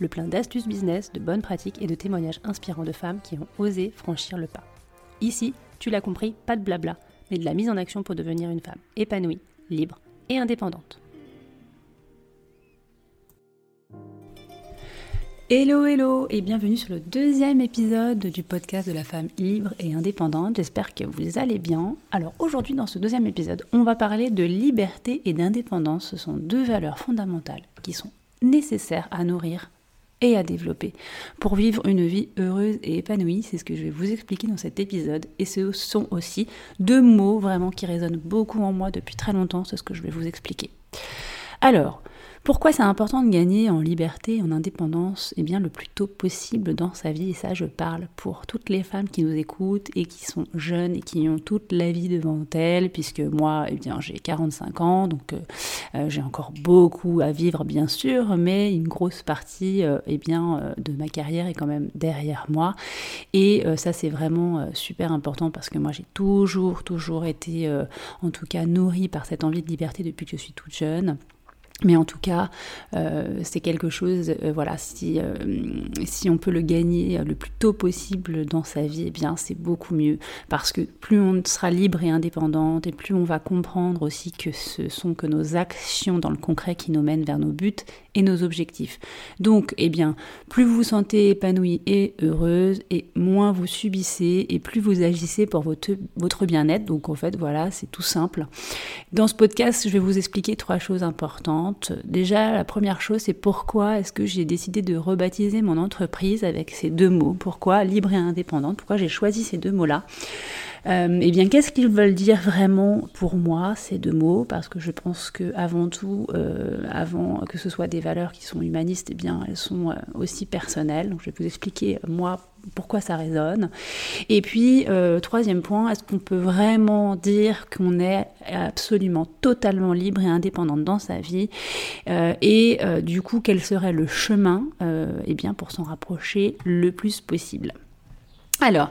le plein d'astuces business, de bonnes pratiques et de témoignages inspirants de femmes qui ont osé franchir le pas. Ici, tu l'as compris, pas de blabla, mais de la mise en action pour devenir une femme épanouie, libre et indépendante. Hello hello et bienvenue sur le deuxième épisode du podcast de la femme libre et indépendante. J'espère que vous allez bien. Alors aujourd'hui dans ce deuxième épisode, on va parler de liberté et d'indépendance. Ce sont deux valeurs fondamentales qui sont nécessaires à nourrir et à développer pour vivre une vie heureuse et épanouie. C'est ce que je vais vous expliquer dans cet épisode. Et ce sont aussi deux mots vraiment qui résonnent beaucoup en moi depuis très longtemps. C'est ce que je vais vous expliquer. Alors, pourquoi c'est important de gagner en liberté, en indépendance, eh bien le plus tôt possible dans sa vie, et ça je parle pour toutes les femmes qui nous écoutent et qui sont jeunes et qui ont toute la vie devant elles, puisque moi, eh bien j'ai 45 ans, donc euh, euh, j'ai encore beaucoup à vivre bien sûr, mais une grosse partie euh, eh bien, de ma carrière est quand même derrière moi, et ça c'est vraiment super important parce que moi j'ai toujours, toujours été en tout cas nourrie par cette envie de liberté depuis que je suis toute jeune. Mais en tout cas, euh, c'est quelque chose, euh, voilà, si, euh, si on peut le gagner le plus tôt possible dans sa vie, eh bien c'est beaucoup mieux. Parce que plus on sera libre et indépendante, et plus on va comprendre aussi que ce sont que nos actions dans le concret qui nous mènent vers nos buts et nos objectifs. Donc, eh bien, plus vous vous sentez épanouie et heureuse, et moins vous subissez, et plus vous agissez pour votre, votre bien-être. Donc, en fait, voilà, c'est tout simple. Dans ce podcast, je vais vous expliquer trois choses importantes Déjà, la première chose, c'est pourquoi est-ce que j'ai décidé de rebaptiser mon entreprise avec ces deux mots? Pourquoi libre et indépendante? Pourquoi j'ai choisi ces deux mots-là? Euh, eh bien, qu'est-ce qu'ils veulent dire vraiment pour moi, ces deux mots? Parce que je pense que avant tout, euh, avant que ce soit des valeurs qui sont humanistes, eh bien, elles sont euh, aussi personnelles. Donc, je vais vous expliquer, moi, pourquoi ça résonne. Et puis, troisième point, est-ce qu'on peut vraiment dire qu'on est absolument totalement libre et indépendante dans sa vie Et du coup, quel serait le chemin eh bien, pour s'en rapprocher le plus possible? Alors,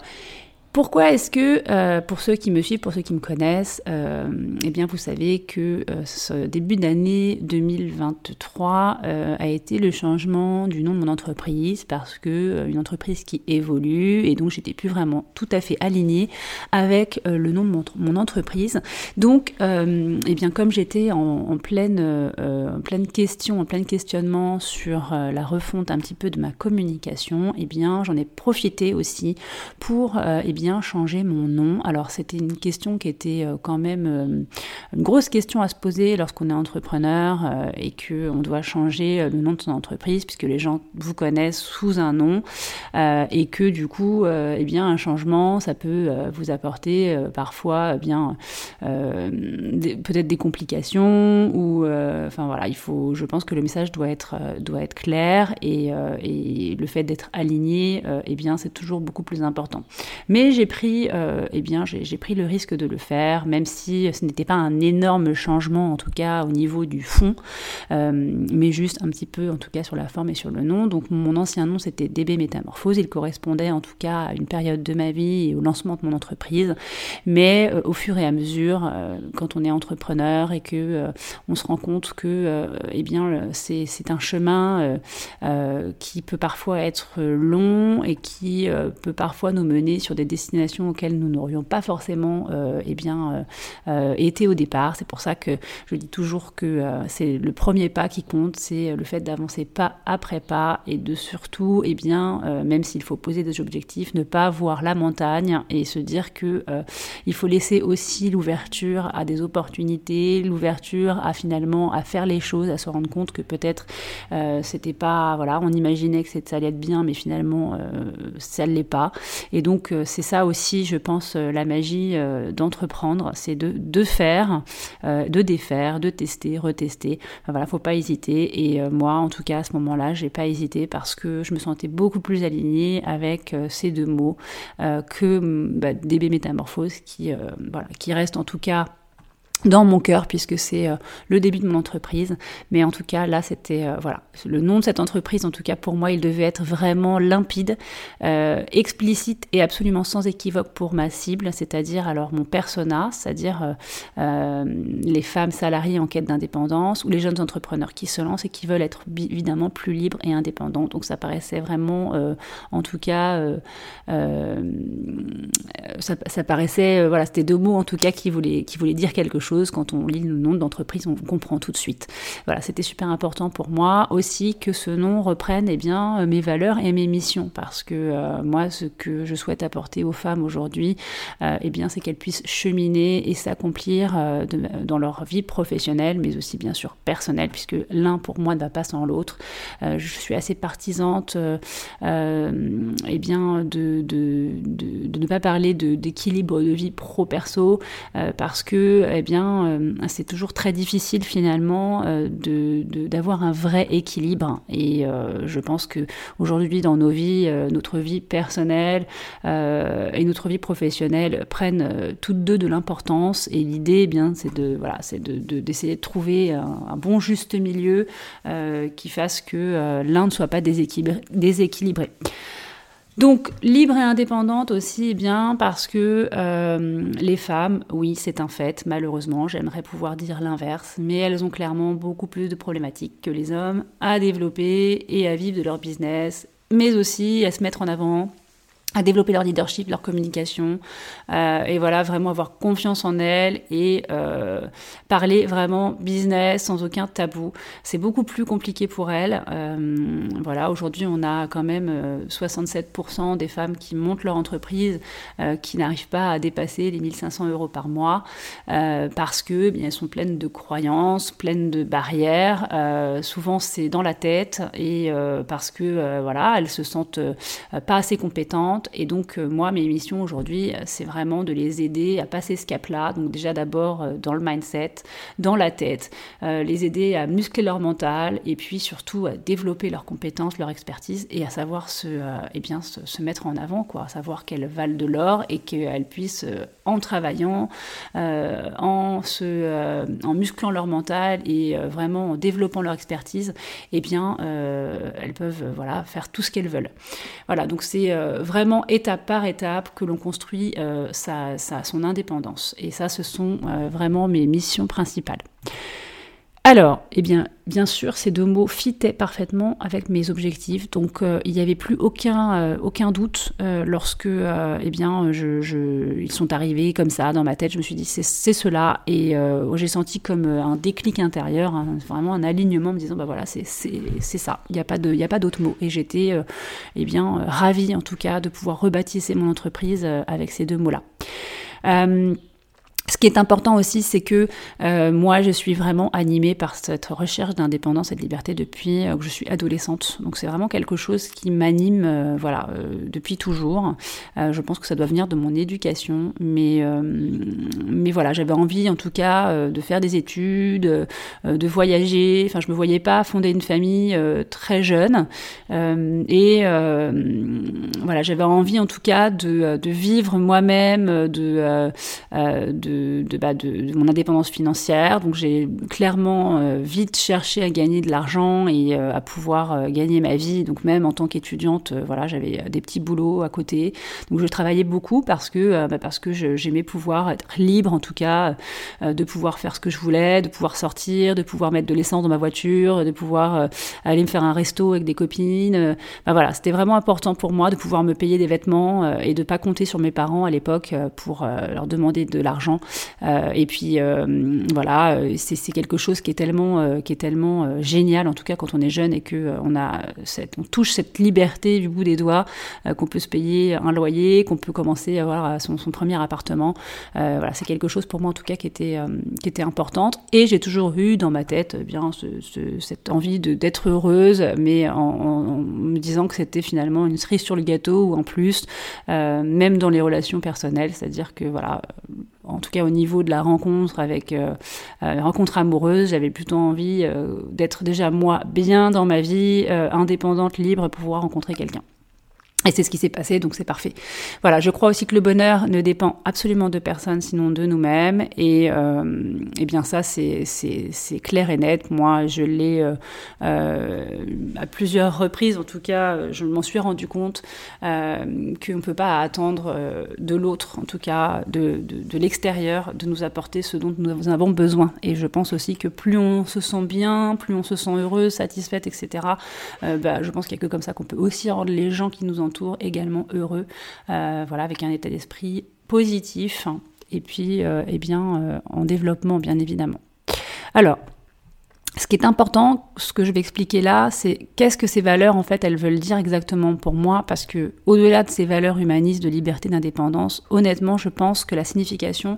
pourquoi est-ce que, euh, pour ceux qui me suivent, pour ceux qui me connaissent, euh, eh bien vous savez que euh, ce début d'année 2023 a été le changement du nom de mon entreprise parce que une entreprise qui évolue et donc j'étais plus vraiment tout à fait alignée avec le nom de mon, entreprise. Donc, eh bien comme j'étais en, pleine, question, en plein questionnement sur la refonte un petit peu de ma communication, eh bien j'en ai profité aussi pour eh bien changer mon nom. Alors c'était une question qui était euh, quand même euh, une grosse question à se poser lorsqu'on est entrepreneur euh, et que on doit changer le nom de son entreprise puisque les gens vous connaissent sous un nom et que du coup eh bien un changement ça peut vous apporter parfois eh bien peut-être des complications ou enfin voilà il faut je pense que le message doit être doit être clair et, et le fait d'être aligné eh bien c'est toujours beaucoup plus important. Mais j'ai pris, euh, eh bien, j'ai pris le risque de le faire, même si ce n'était pas un énorme changement, en tout cas au niveau du fond, euh, mais juste un petit peu, en tout cas sur la forme et sur le nom. Donc mon ancien nom c'était DB Métamorphose, il correspondait en tout cas à une période de ma vie et au lancement de mon entreprise. Mais euh, au fur et à mesure, quand on est entrepreneur et que on se rend compte que, eh bien, c'est un chemin qui peut parfois être long et qui peut parfois nous mener sur des décisions destinations auxquelles nous n'aurions pas forcément eh bien, été au départ. C'est pour ça que je dis toujours que c'est le premier pas qui compte, c'est le fait d'avancer pas après pas et de surtout, eh bien, même s'il faut poser des objectifs, ne pas voir la montagne et se dire que il faut laisser aussi l'ouverture à des opportunités, l'ouverture à finalement à faire les choses, à se rendre compte que peut-être c'était pas, voilà, on imaginait que ça allait être bien, mais finalement ça ne l'est pas. Et donc c'est ça aussi, je pense, la magie d'entreprendre, c'est de, faire, de défaire, de tester, retester. Enfin, voilà, faut pas hésiter. Et moi, en tout cas, à ce moment-là, j'ai pas hésité parce que je me sentais beaucoup plus alignée avec ces deux mots que bah, DB Métamorphose, qui, voilà, qui reste en tout cas dans mon cœur puisque c'est euh, le début de mon entreprise. Mais en tout cas, là, c'était euh, voilà le nom de cette entreprise. En tout cas, pour moi, il devait être vraiment limpide, euh, explicite et absolument sans équivoque pour ma cible, c'est-à-dire alors mon persona, c'est-à-dire les femmes salariées en quête d'indépendance ou les jeunes entrepreneurs qui se lancent et qui veulent être évidemment plus libres et indépendants. Donc ça paraissait vraiment, en tout cas, ça, ça, paraissait voilà, c'était deux mots en tout cas qui voulaient qui voulaient dire quelque chose quand on lit le nom de l'entreprise, on comprend tout de suite. Voilà, c'était super important pour moi aussi que ce nom reprenne eh bien, euh, mes valeurs et mes missions, parce que euh, moi, ce que je souhaite apporter aux femmes aujourd'hui, euh, eh bien, c'est qu'elles puissent cheminer et s'accomplir dans leur vie professionnelle, mais aussi bien sûr personnelle, puisque l'un pour moi ne va pas sans l'autre. je suis assez partisante eh bien, de, ne pas parler d'équilibre de, vie pro-perso, parce que eh bien, euh, c'est toujours très difficile finalement euh, d'avoir un vrai équilibre. Et euh, je pense que aujourd'hui dans nos vies, notre vie personnelle et notre vie professionnelle prennent toutes deux de l'importance. Et l'idée, eh bien, c'est de voilà, c'est d'essayer de, trouver un, bon juste milieu qui fasse que l'un ne soit pas déséquilibré. Donc libre et indépendante aussi, eh bien parce que euh, les femmes, oui, c'est un fait, malheureusement, j'aimerais pouvoir dire l'inverse, mais elles ont clairement beaucoup plus de problématiques que les hommes à développer et à vivre de leur business, mais aussi à se mettre en avant, à développer leur leadership, leur communication, euh, et voilà, vraiment avoir confiance en elles et euh, parler vraiment business sans aucun tabou. C'est beaucoup plus compliqué pour elles. Euh, voilà, aujourd'hui, on a quand même 67% des femmes qui montent leur entreprise qui n'arrivent pas à dépasser les 1500 euros par mois parce que eh bien, elles sont pleines de croyances, pleines de barrières. souvent, c'est dans la tête et parce que voilà, elles se sentent pas assez compétentes et donc, euh, moi, mes missions aujourd'hui, euh, c'est vraiment de les aider à passer ce cap-là. Donc, déjà d'abord euh, dans le mindset, dans la tête, les aider à muscler leur mental et puis surtout à développer leurs compétences, leur expertise et à savoir se, eh bien, se, mettre en avant, quoi, à savoir qu'elles valent de l'or et qu'elles puissent, en travaillant, en, se, en musclant leur mental et vraiment en développant leur expertise, eh bien, elles peuvent voilà, faire tout ce qu'elles veulent. Voilà, donc c'est vraiment étape par étape que l'on construit euh, sa, son indépendance. Et ça, ce sont euh, vraiment mes missions principales. Alors, eh bien, bien sûr, ces deux mots fitaient parfaitement avec mes objectifs, donc euh, il n'y avait plus aucun, euh, aucun doute euh, lorsque, eh bien, ils sont arrivés comme ça dans ma tête. Je me suis dit, c'est cela, et j'ai senti comme un déclic intérieur, vraiment un alignement, me disant, bah voilà, c'est ça. Il n'y a pas d'autre mot. Et j'étais, eh bien, ravie en tout cas de pouvoir rebaptiser mon entreprise avec ces deux mots-là. Est important aussi, c'est que euh, moi, je suis vraiment animée par cette recherche d'indépendance et de liberté depuis euh, que je suis adolescente. Donc c'est vraiment quelque chose qui m'anime, euh, voilà, depuis toujours. je pense que ça doit venir de mon éducation, mais mais voilà, j'avais envie, en tout cas, de faire des études, de voyager. Enfin, je me voyais pas fonder une famille très jeune, et voilà, j'avais envie, en tout cas, de, de vivre moi-même, de, de de, bah, de, mon indépendance financière. Donc j'ai clairement euh, vite cherché à gagner de l'argent et à pouvoir gagner ma vie. Donc même en tant qu'étudiante, voilà, j'avais des petits boulots à côté. Donc je travaillais beaucoup parce que, bah, parce que j'aimais pouvoir être libre, en tout cas, de pouvoir faire ce que je voulais, de pouvoir sortir, de pouvoir mettre de l'essence dans ma voiture, de pouvoir aller me faire un resto avec des copines. Bah, voilà, c'était vraiment important pour moi de pouvoir me payer des vêtements et de pas compter sur mes parents à l'époque euh, pour euh, leur demander de l'argent. Euh, et puis voilà, c'est quelque chose qui est tellement, qui est tellement génial, en tout cas quand on est jeune et que on a on touche cette liberté du bout des doigts, qu'on peut se payer un loyer, qu'on peut commencer à avoir son, premier appartement. voilà, c'est quelque chose pour moi en tout cas qui était, qui était importante. Et j'ai toujours eu dans ma tête bien cette envie d'être heureuse, mais en, me disant que c'était finalement une cerise sur le gâteau ou en plus, même dans les relations personnelles, c'est-à-dire que voilà, euh, en tout cas au niveau de la rencontre avec euh, euh rencontre amoureuse, j'avais plutôt envie euh, d'être déjà moi bien dans ma vie, indépendante, libre, pour pouvoir rencontrer quelqu'un. Et c'est ce qui s'est passé, donc c'est parfait. Voilà, je crois aussi que le bonheur ne dépend absolument de personne, sinon de nous-mêmes. Et, euh, eh bien ça, c'est clair et net. Moi, je l'ai euh, euh, à plusieurs reprises, en tout cas, je m'en suis rendu compte qu'on ne peut pas attendre de l'autre, en tout cas de, de, de l'extérieur, de nous apporter ce dont nous avons besoin. Et je pense aussi que plus on se sent bien, plus on se sent heureuse, satisfaite, etc., bah, je pense qu'il n'y a que comme ça qu'on peut aussi rendre les gens qui nous entourent également heureux, euh, voilà, avec un état d'esprit positif et puis euh, eh bien, euh, en développement bien évidemment. Alors, ce qui est important, ce que je vais expliquer là, c'est qu'est-ce que ces valeurs en fait elles veulent dire exactement pour moi parce que au-delà de ces valeurs humanistes de liberté d'indépendance, honnêtement, je pense que la signification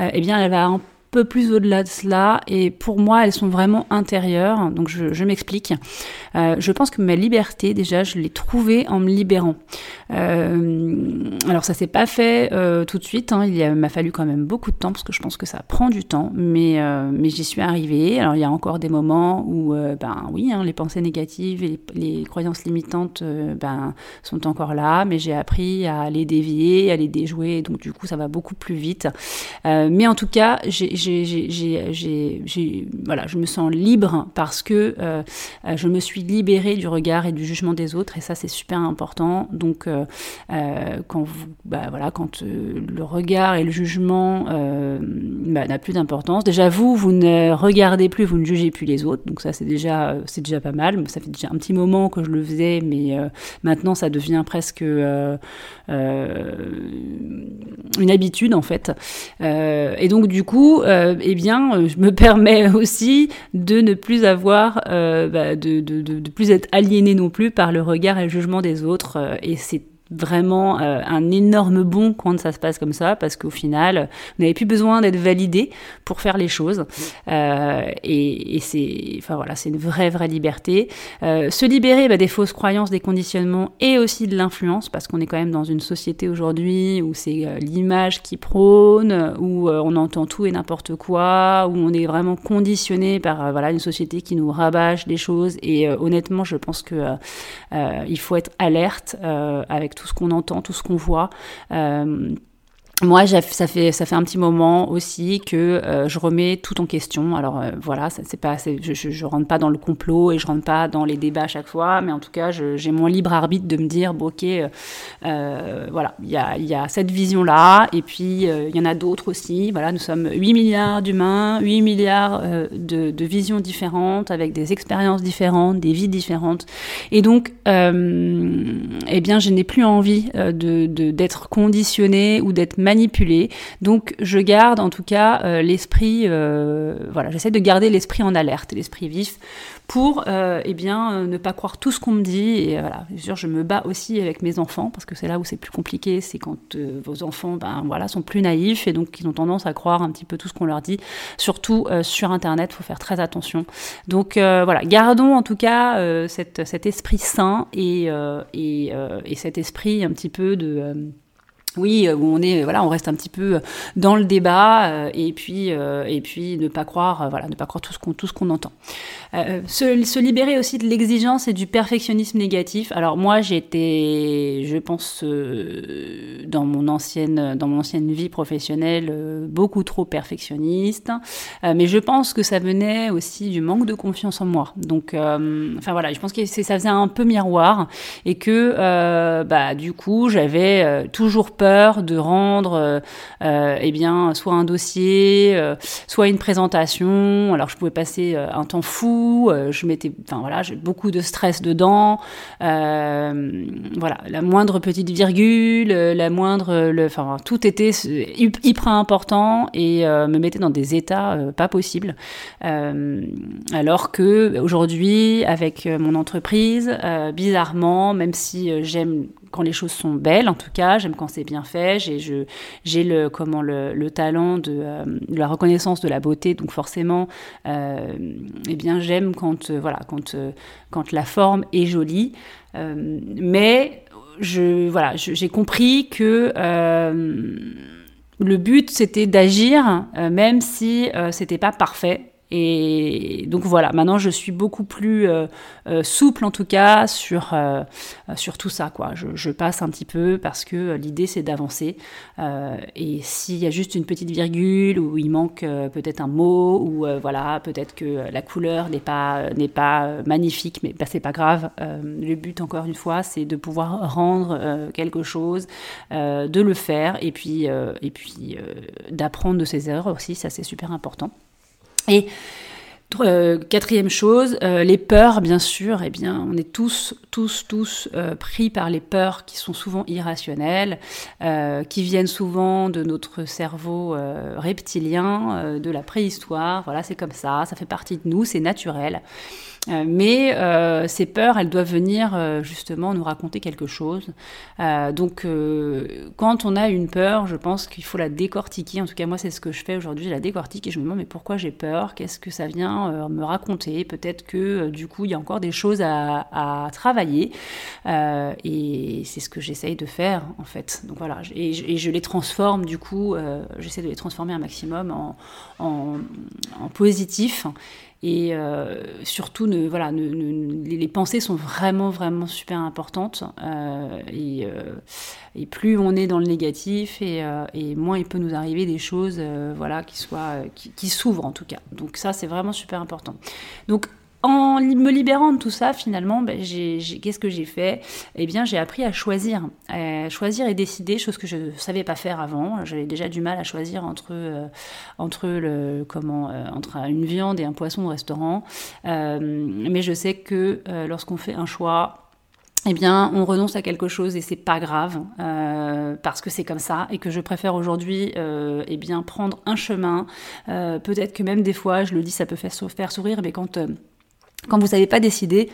eh bien elle va peu plus au-delà de cela. Et pour moi elles sont vraiment intérieures. Donc je, m'explique. Euh, je pense que ma liberté déjà je l'ai trouvée en me libérant. Euh, alors ça s'est pas fait euh, tout de suite hein. il m'a fallu quand même beaucoup de temps parce que je pense que ça prend du temps. Mais mais j'y suis arrivée. Alors il y a encore des moments où ben oui hein, les pensées négatives et les, les croyances limitantes ben sont encore là. Mais j'ai appris à les dévier à les déjouer. Donc du coup ça va beaucoup plus vite. Mais en tout cas j'ai voilà, je me sens libre parce que euh, je me suis libérée du regard et du jugement des autres, et ça c'est super important. Donc, euh, euh, quand vous, bah, voilà, quand le regard et le jugement bah, n'a plus d'importance, déjà vous, vous ne regardez plus, vous ne jugez plus les autres, donc ça c'est déjà, c'est déjà pas mal. Ça fait déjà un petit moment que je le faisais, mais maintenant ça devient presque une habitude en fait. et donc du coup, euh, eh bien, euh, je me permets aussi de ne plus avoir, euh, bah, de, de, de, de, plus être aliéné non plus par le regard et le jugement des autres. Et c'est vraiment euh, un énorme bon quand ça se passe comme ça, parce qu'au final, vous n'avez plus besoin d'être validé pour faire les choses. Euh, et, et c'est, enfin voilà, c'est une vraie vraie liberté. Euh, se libérer bah, des fausses croyances, des conditionnements et aussi de l'influence, parce qu'on est quand même dans une société aujourd'hui où c'est l'image qui prône, où on entend tout et n'importe quoi, où on est vraiment conditionné par voilà une société qui nous rabâche des choses. Et honnêtement, je pense que il faut être alerte avec tout ce qu'on entend, tout ce qu'on voit. Euh, moi, ça fait ça fait un petit moment aussi que euh, je remets tout en question. Alors euh, voilà, c'est pas, je, je, je, rentre pas dans le complot et je rentre pas dans les débats à chaque fois, mais en tout cas, j'ai mon libre arbitre de me dire, bon, ok, euh, voilà, il y a, y a cette vision là, et puis il y en a d'autres aussi. Voilà, nous sommes 8 milliards d'humains, 8 milliards de, de, visions différentes, avec des expériences différentes, des vies différentes, et donc, eh bien, je n'ai plus envie de d'être conditionné ou d'être manipuler. Donc je garde en tout cas euh, l'esprit, euh, voilà, j'essaie de garder l'esprit en alerte, l'esprit vif pour euh, eh bien ne pas croire tout ce qu'on me dit. Et voilà bien sûr je me bats aussi avec mes enfants parce que c'est là où c'est plus compliqué c'est quand vos enfants ben voilà sont plus naïfs et donc ils ont tendance à croire un petit peu tout ce qu'on leur dit surtout sur internet. Faut faire très attention. Donc voilà gardons en tout cas cet esprit sain et cet esprit un petit peu de oui, où on est, voilà, on reste un petit peu dans le débat et puis et puis ne pas croire, voilà, ne pas croire tout ce qu'on tout ce qu'on entend. Euh, se, se, libérer aussi de l'exigence et du perfectionnisme négatif. Alors moi, j'étais, je pense, euh, dans mon ancienne, dans mon ancienne vie professionnelle, euh, beaucoup trop perfectionniste. mais je pense que ça venait aussi du manque de confiance en moi. Donc, enfin voilà, je pense que ça faisait un peu miroir et que, bah, du coup, j'avais toujours peur de rendre, eh bien, soit un dossier, soit une présentation. Alors je pouvais passer un temps fou euh, je enfin voilà, j'ai beaucoup de stress dedans. Euh, voilà, la moindre petite virgule, euh, la moindre, le, enfin tout était hyper important et me mettait dans des états pas possibles. alors que aujourd'hui, avec mon entreprise, bizarrement, même si j'aime quand les choses sont belles, en tout cas, j'aime quand c'est bien fait. J'ai, le, le, le talent de, euh, la reconnaissance de la beauté, donc forcément, euh, eh bien, j'aime quand, euh, voilà, quand, quand la forme est jolie. mais voilà, j'ai compris que le but, c'était d'agir, même si c'était pas parfait. Et donc voilà, maintenant je suis beaucoup plus euh, euh, souple en tout cas sur, euh, sur tout ça. Quoi. Je, passe un petit peu parce que l'idée c'est d'avancer. et s'il y a juste une petite virgule ou il manque peut-être un mot ou voilà, peut-être que la couleur n'est pas, n'est pas magnifique, mais bah, c'est pas grave. le but encore une fois c'est de pouvoir rendre quelque chose, de le faire et puis, et puis d'apprendre de ses erreurs aussi, ça c'est super important. Et euh, quatrième chose, euh, les peurs, bien sûr, eh bien, on est tous, tous, tous euh, pris par les peurs qui sont souvent irrationnelles, qui viennent souvent de notre cerveau reptilien, de la préhistoire. Voilà, c'est comme ça, ça fait partie de nous, c'est naturel. Euh, mais euh, ces peurs, elles doivent venir euh, justement nous raconter quelque chose. donc, quand on a une peur, je pense qu'il faut la décortiquer. En tout cas, moi, c'est ce que je fais aujourd'hui. Je la décortique et je me demande mais pourquoi j'ai peur? Qu'est-ce que ça vient me raconter? Peut-être que du coup, il y a encore des choses à, travailler. et c'est ce que j'essaye de faire en fait. Donc voilà, et, je les transforme du coup. J'essaie de les transformer un maximum en, positif et euh, surtout, ne, voilà, les pensées sont vraiment, vraiment super importantes. Euh, et, euh, et, plus on est dans le négatif, et, et moins il peut nous arriver des choses voilà, qui, soient, qui, qui s'ouvrent en tout cas. Donc ça, c'est vraiment super important. Donc en me libérant de tout ça, finalement, ben, qu'est-ce que j'ai fait? Eh bien, j'ai appris à choisir, choisir et décider, chose que je ne savais pas faire avant. J'avais déjà du mal à choisir entre euh, entre le comment euh, entre une viande et un poisson au restaurant. Euh, mais je sais que lorsqu'on fait un choix, eh bien, on renonce à quelque chose et c'est pas grave parce que c'est comme ça et que je préfère aujourd'hui, eh bien, prendre un chemin. Peut-être que même des fois, je le dis, ça peut faire, faire sourire, mais quand quand vous n'avez pas décidé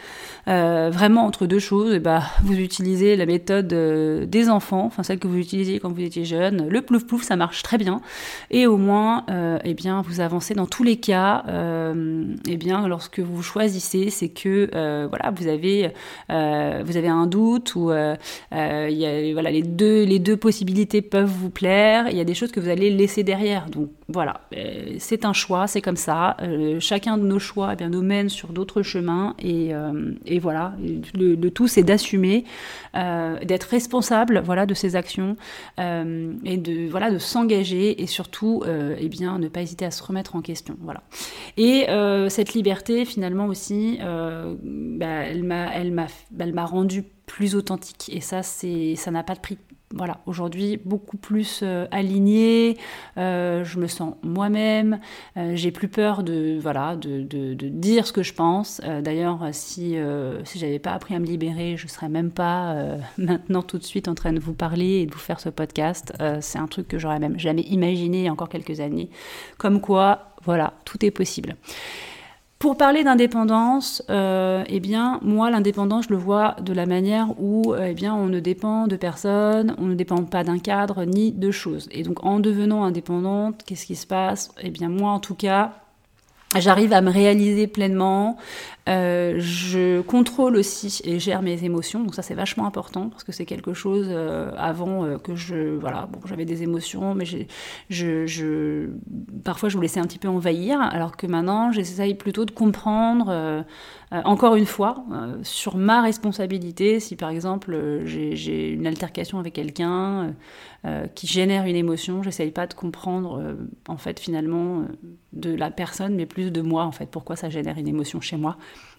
euh, vraiment entre deux choses, bah, vous utilisez la méthode euh, des enfants, enfin celle que vous utilisiez quand vous étiez jeune. Le plouf plouf, ça marche très bien. Et au moins, euh, eh bien, vous avancez dans tous les cas. Euh, eh bien, lorsque vous choisissez, c'est que voilà, vous avez vous avez un doute ou voilà les deux les deux possibilités peuvent vous plaire. Il y a des choses que vous allez laisser derrière. Voilà, c'est un choix, c'est comme ça. chacun de nos choix, eh bien, nous mène sur d'autres chemin. Et, euh, et voilà, le, tout, c'est d'assumer, euh, d'être responsable voilà, de ses actions euh, et de, voilà, de s'engager et surtout eh bien, ne pas hésiter à se remettre en question. Voilà. Et cette liberté, finalement aussi, bah, elle m'a rendu plus authentique. Et ça, ça n'a pas de prix voilà, aujourd'hui beaucoup plus euh, alignée, euh, je me sens moi-même, euh, j'ai plus peur de, voilà, de, dire ce que je pense. D'ailleurs, si, si j'avais pas appris à me libérer, je serais même pas maintenant tout de suite en train de vous parler et de vous faire ce podcast. C'est un truc que j'aurais même jamais imaginé il y a encore quelques années. Comme quoi, voilà, tout est possible. Pour parler d'indépendance, euh, eh bien, moi, l'indépendance, je le vois de la manière où, euh, eh bien, on ne dépend de personne, on ne dépend pas d'un cadre ni de choses. Et donc, en devenant indépendante, qu'est-ce qui se passe? Eh bien, moi, en tout cas, J'arrive à me réaliser pleinement, euh, je contrôle aussi et gère mes émotions, donc ça c'est vachement important parce que c'est quelque chose euh, avant euh, que je voilà bon j'avais des émotions mais je, parfois je me laissais un petit peu envahir alors que maintenant j'essaye plutôt de comprendre encore une fois sur ma responsabilité si par exemple j'ai une altercation avec quelqu'un qui génère une émotion j'essaye pas de comprendre en fait finalement de la personne mais plus de moi en fait pourquoi ça génère une émotion chez moi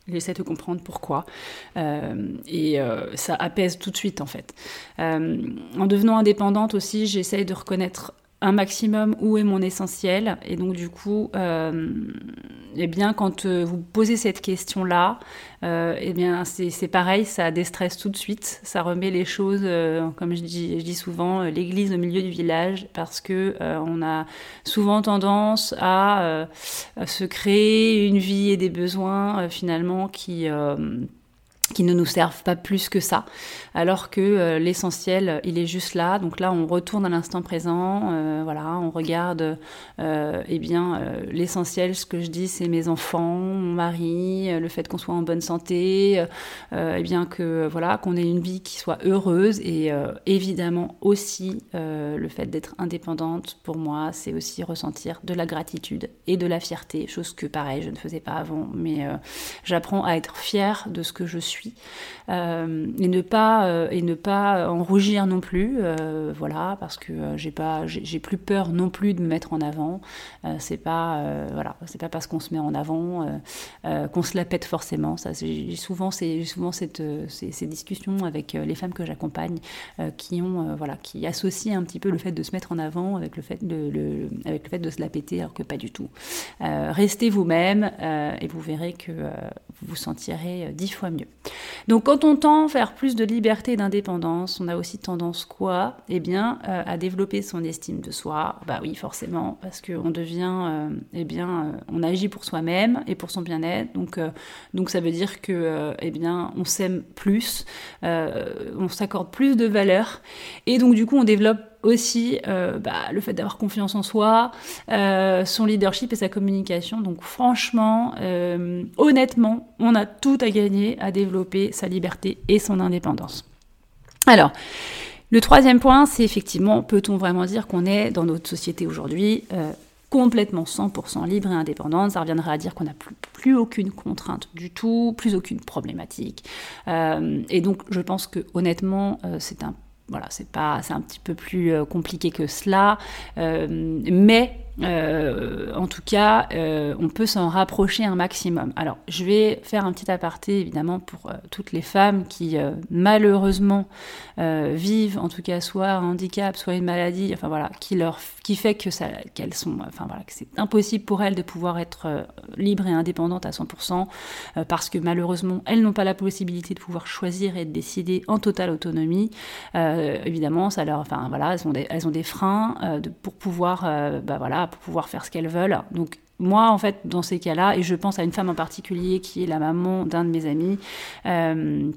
J'essaie de comprendre pourquoi. Euh, et euh, ça apaise tout de suite, en fait. Euh, en devenant indépendante aussi, j'essaie de reconnaître un maximum où est mon essentiel. Et donc, du coup, euh, eh bien, quand euh, vous posez cette question-là, euh, eh bien, c'est pareil, ça déstresse tout de suite. Ça remet les choses, comme je dis, je dis souvent, l'église au milieu du village, parce que on a souvent tendance à, se créer une vie et des besoins, finalement, qui qui ne nous servent pas plus que ça, alors que euh, l'essentiel, il est juste là. Donc là, on retourne à l'instant présent, euh, voilà, on regarde, euh, eh bien, l'essentiel, ce que je dis, c'est mes enfants, mon mari, le fait qu'on soit en bonne santé, eh bien que voilà, qu'on ait une vie qui soit heureuse et évidemment aussi le fait d'être indépendante. Pour moi, c'est aussi ressentir de la gratitude et de la fierté, chose que pareil, je ne faisais pas avant, mais j'apprends à être fière de ce que je suis euh, et ne pas euh, et ne pas en rougir non plus euh, voilà parce que j'ai pas j'ai plus peur non plus de me mettre en avant c'est pas voilà c'est pas parce qu'on se met en avant qu'on se la pète forcément ça j'ai souvent c'est souvent cette ces, discussions avec les femmes que j'accompagne qui ont voilà qui associent un petit peu le fait de se mettre en avant avec le fait de le, avec le fait de se la péter alors que pas du tout. Restez vous-même et vous verrez que vous vous sentirez dix fois mieux donc quand on tend vers plus de liberté et d'indépendance, on a aussi tendance quoi? Eh bien, euh, à développer son estime de soi. Bah oui, forcément, parce qu'on devient, euh, eh bien, euh, on agit pour soi-même et pour son bien-être. Donc, donc ça veut dire que, eh bien, on s'aime plus, on s'accorde plus de valeur, et donc du coup, on développe aussi euh, bah, le fait d'avoir confiance en soi, euh, son leadership et sa communication. Donc franchement, euh, honnêtement, on a tout à gagner à développer sa liberté et son indépendance. Alors, le troisième point, c'est effectivement, peut-on vraiment dire qu'on est dans notre société aujourd'hui complètement 100% libre et indépendante? Ça reviendrait à dire qu'on n'a plus, plus, aucune contrainte du tout, plus aucune problématique. et donc, je pense que honnêtement, c'est un voilà, c'est pas, c'est un petit peu plus euh, compliqué que cela, euh, mais euh, en tout cas, euh, on peut s'en rapprocher un maximum. Alors, je vais faire un petit aparté, évidemment, pour euh, toutes les femmes qui, malheureusement, vivent, en tout cas, soit un handicap, soit une maladie, enfin voilà, qui, leur, qui fait que ça, qu'elles sont, enfin voilà, que c'est impossible pour elles de pouvoir être libres et indépendantes à 100%, parce que malheureusement, elles n'ont pas la possibilité de pouvoir choisir et de décider en totale autonomie. évidemment, ça leur, enfin voilà, elles ont des, freins pour pouvoir, bah voilà, pour pouvoir faire ce qu'elles veulent. Donc moi, en fait, dans ces cas-là, et je pense à une femme en particulier qui est la maman d'un de mes amis, euh,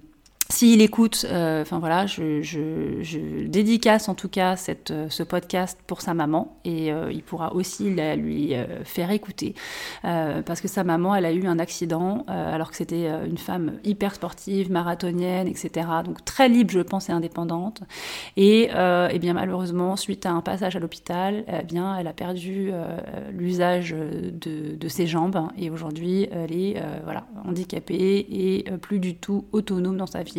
s'il écoute, euh, enfin voilà, je, je, dédicace en tout cas cette, euh, ce podcast pour sa maman et euh, il pourra aussi la, lui faire écouter parce que sa maman, elle a eu un accident alors que c'était une femme hyper sportive, marathonienne, etc. Donc très libre, je pense, et indépendante. Et, et eh bien malheureusement, suite à un passage à l'hôpital, eh bien elle a perdu l'usage de, de, ses jambes et aujourd'hui elle est voilà handicapée et plus du tout autonome dans sa vie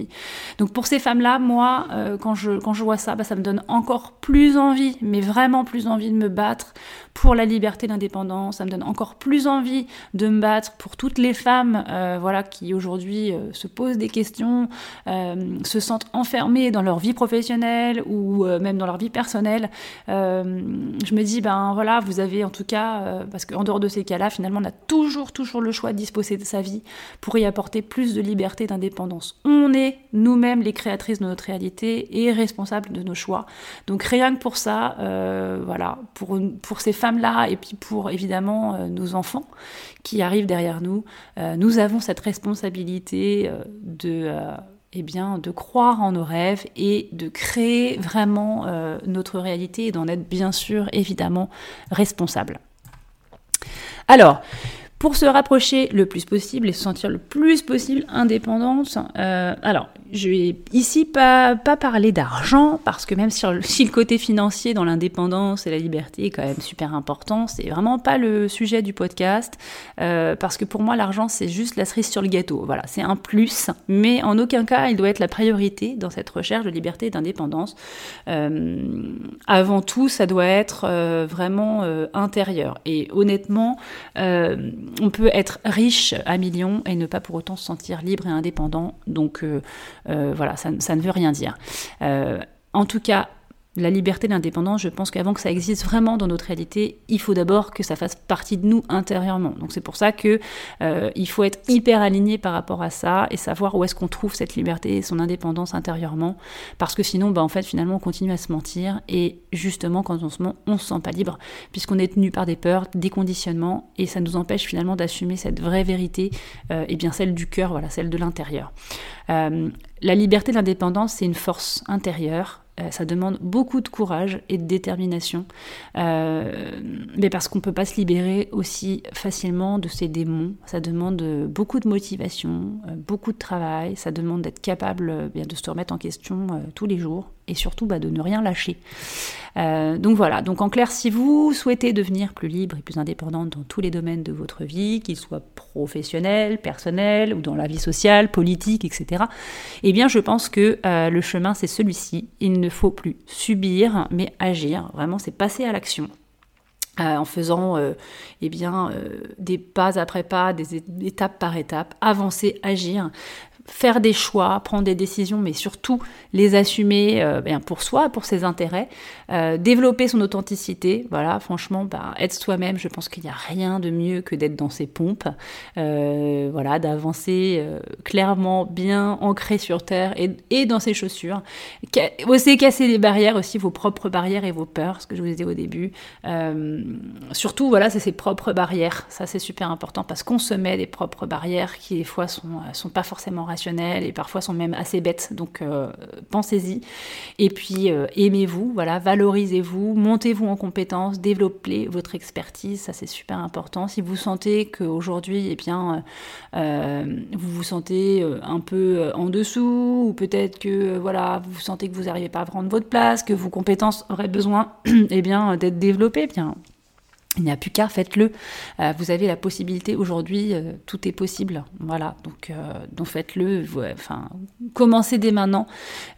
donc pour ces femmes-là, moi, euh, quand, je, vois ça, bah, ça me donne encore plus envie, mais vraiment plus envie de me battre pour la liberté, l'indépendance. Ça me donne encore plus envie de me battre pour toutes les femmes euh, voilà, qui aujourd'hui euh, se posent des questions, se sentent enfermées dans leur vie professionnelle ou même dans leur vie personnelle. je me dis, ben voilà, vous avez en tout cas, parce qu'en dehors de ces cas-là, finalement, on a toujours, toujours le choix de disposer de sa vie pour y apporter plus de liberté, d'indépendance. On est nous-mêmes les créatrices de notre réalité et responsables de nos choix. Donc rien que pour ça, euh, voilà, pour, pour ces femmes-là et puis pour évidemment euh, nos enfants qui arrivent derrière nous, euh, nous avons cette responsabilité de eh bien, de croire en nos rêves et de créer vraiment notre réalité et d'en être bien sûr évidemment responsable. Alors, Pour se rapprocher le plus possible et se sentir le plus possible indépendante, euh, alors je vais ici pas, pas parler d'argent, parce que même si, le côté financier dans l'indépendance et la liberté est quand même super important, c'est vraiment pas le sujet du podcast, euh, parce que pour moi l'argent c'est juste la cerise sur le gâteau, voilà, c'est un plus, mais en aucun cas il doit être la priorité dans cette recherche de liberté et d'indépendance. Euh, avant tout, ça doit être vraiment intérieur, et honnêtement, on peut être riche à millions et ne pas pour autant se sentir libre et indépendant. Donc euh, euh, voilà, ça, ça, ne veut rien dire. Euh, en tout cas, la liberté, l'indépendance, je pense qu'avant que ça existe vraiment dans notre réalité, il faut d'abord que ça fasse partie de nous intérieurement. Donc c'est pour ça que euh, il faut être hyper aligné par rapport à ça et savoir où est-ce qu'on trouve cette liberté et son indépendance intérieurement, parce que sinon, bah, en fait, finalement, on continue à se mentir et justement, quand on se ment, on se sent pas libre, puisqu'on est tenu par des peurs, des conditionnements, et ça nous empêche finalement d'assumer cette vraie vérité, euh, et bien celle du cœur, voilà, celle de l'intérieur. Euh, la liberté, l'indépendance, c'est une force intérieure ça demande beaucoup de courage et de détermination, euh, mais parce qu'on ne peut pas se libérer aussi facilement de ces démons. Ça demande beaucoup de motivation, euh, beaucoup de travail, ça demande d'être capable de se remettre en question tous les jours et surtout bah, de ne rien lâcher. Euh, donc voilà, donc en clair, si vous souhaitez devenir plus libre et plus indépendante dans tous les domaines de votre vie, qu'ils soient professionnels, personnels ou dans la vie sociale, politique, etc., eh bien je pense que euh, le chemin c'est celui-ci. Il ne faut plus subir, mais agir. Vraiment, c'est passer à l'action. Euh, en faisant eh bien, des pas après pas, des étapes par étape, avancer, agir, faire des choix, prendre des décisions, mais surtout les assumer euh, bien pour soi, pour ses intérêts, euh, développer son authenticité. Voilà, franchement, bah, être soi-même, je pense qu'il n'y a rien de mieux que d'être dans ses pompes, euh, voilà, d'avancer clairement, bien ancré sur terre et, dans ses chaussures. Oser casser les barrières aussi, vos propres barrières et vos peurs, ce que je vous disais au début. surtout, voilà, c'est ses propres barrières. Ça, c'est super important parce qu'on se met des propres barrières qui, des fois, sont, sont pas forcément et parfois sont même assez bêtes. Donc euh, pensez-y. Et puis euh, aimez-vous, voilà, valorisez-vous, montez-vous en compétences, développez votre expertise, ça c'est super important. Si vous sentez qu'aujourd'hui, eh bien, euh, vous vous sentez un peu en dessous, ou peut-être que voilà, vous sentez que vous n'arrivez pas à prendre votre place, que vos compétences auraient besoin eh bien, d'être développées, bien il n'y a plus qu'à, faites-le. Euh, vous avez la possibilité aujourd'hui, euh, tout est possible. Voilà, donc, euh, faites-le. Enfin, commencez dès maintenant.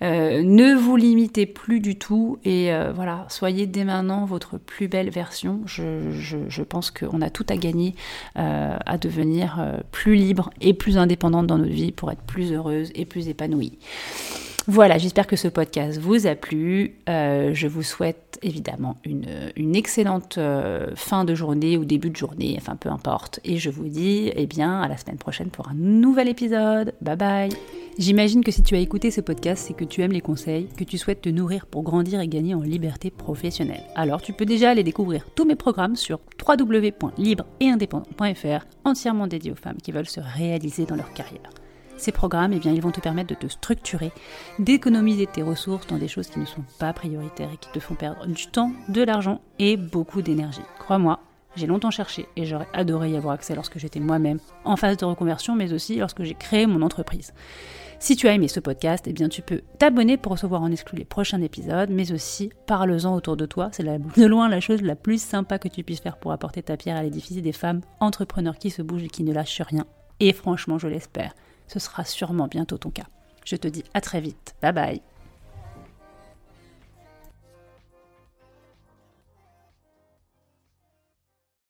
ne vous limitez plus du tout et voilà, soyez dès maintenant votre plus belle version. Je, je, je pense qu'on a tout à gagner à devenir plus libre et plus indépendante dans notre vie pour être plus heureuse et plus épanouie. Voilà, j'espère que ce podcast vous a plu. Euh, je vous souhaite évidemment une, excellente euh, fin de journée ou début de journée, enfin peu importe. Et je vous dis eh bien à la semaine prochaine pour un nouvel épisode. Bye bye. J'imagine que si tu as écouté ce podcast, c'est que tu aimes les conseils, que tu souhaites te nourrir pour grandir et gagner en liberté professionnelle. Alors tu peux déjà aller découvrir tous mes programmes sur www.libre-et-indépendant.fr, entièrement dédiés aux femmes qui veulent se réaliser dans leur carrière. Ces programmes, eh bien, ils vont te permettre de te structurer, d'économiser tes ressources dans des choses qui ne sont pas prioritaires et qui te font perdre du temps, de l'argent et beaucoup d'énergie. Crois-moi, j'ai longtemps cherché et j'aurais adoré y avoir accès lorsque j'étais moi-même en phase de reconversion, mais aussi lorsque j'ai créé mon entreprise. Si tu as aimé ce podcast, eh bien tu peux t'abonner pour recevoir en exclu les prochains épisodes, mais aussi parle-en autour de toi. C'est de loin la chose la plus sympa que tu puisses faire pour apporter ta pierre à l'édifice des femmes entrepreneurs qui se bougent et qui ne lâchent rien. Et franchement, je l'espère ce sera sûrement bientôt ton cas. Je te dis à très vite. Bye bye.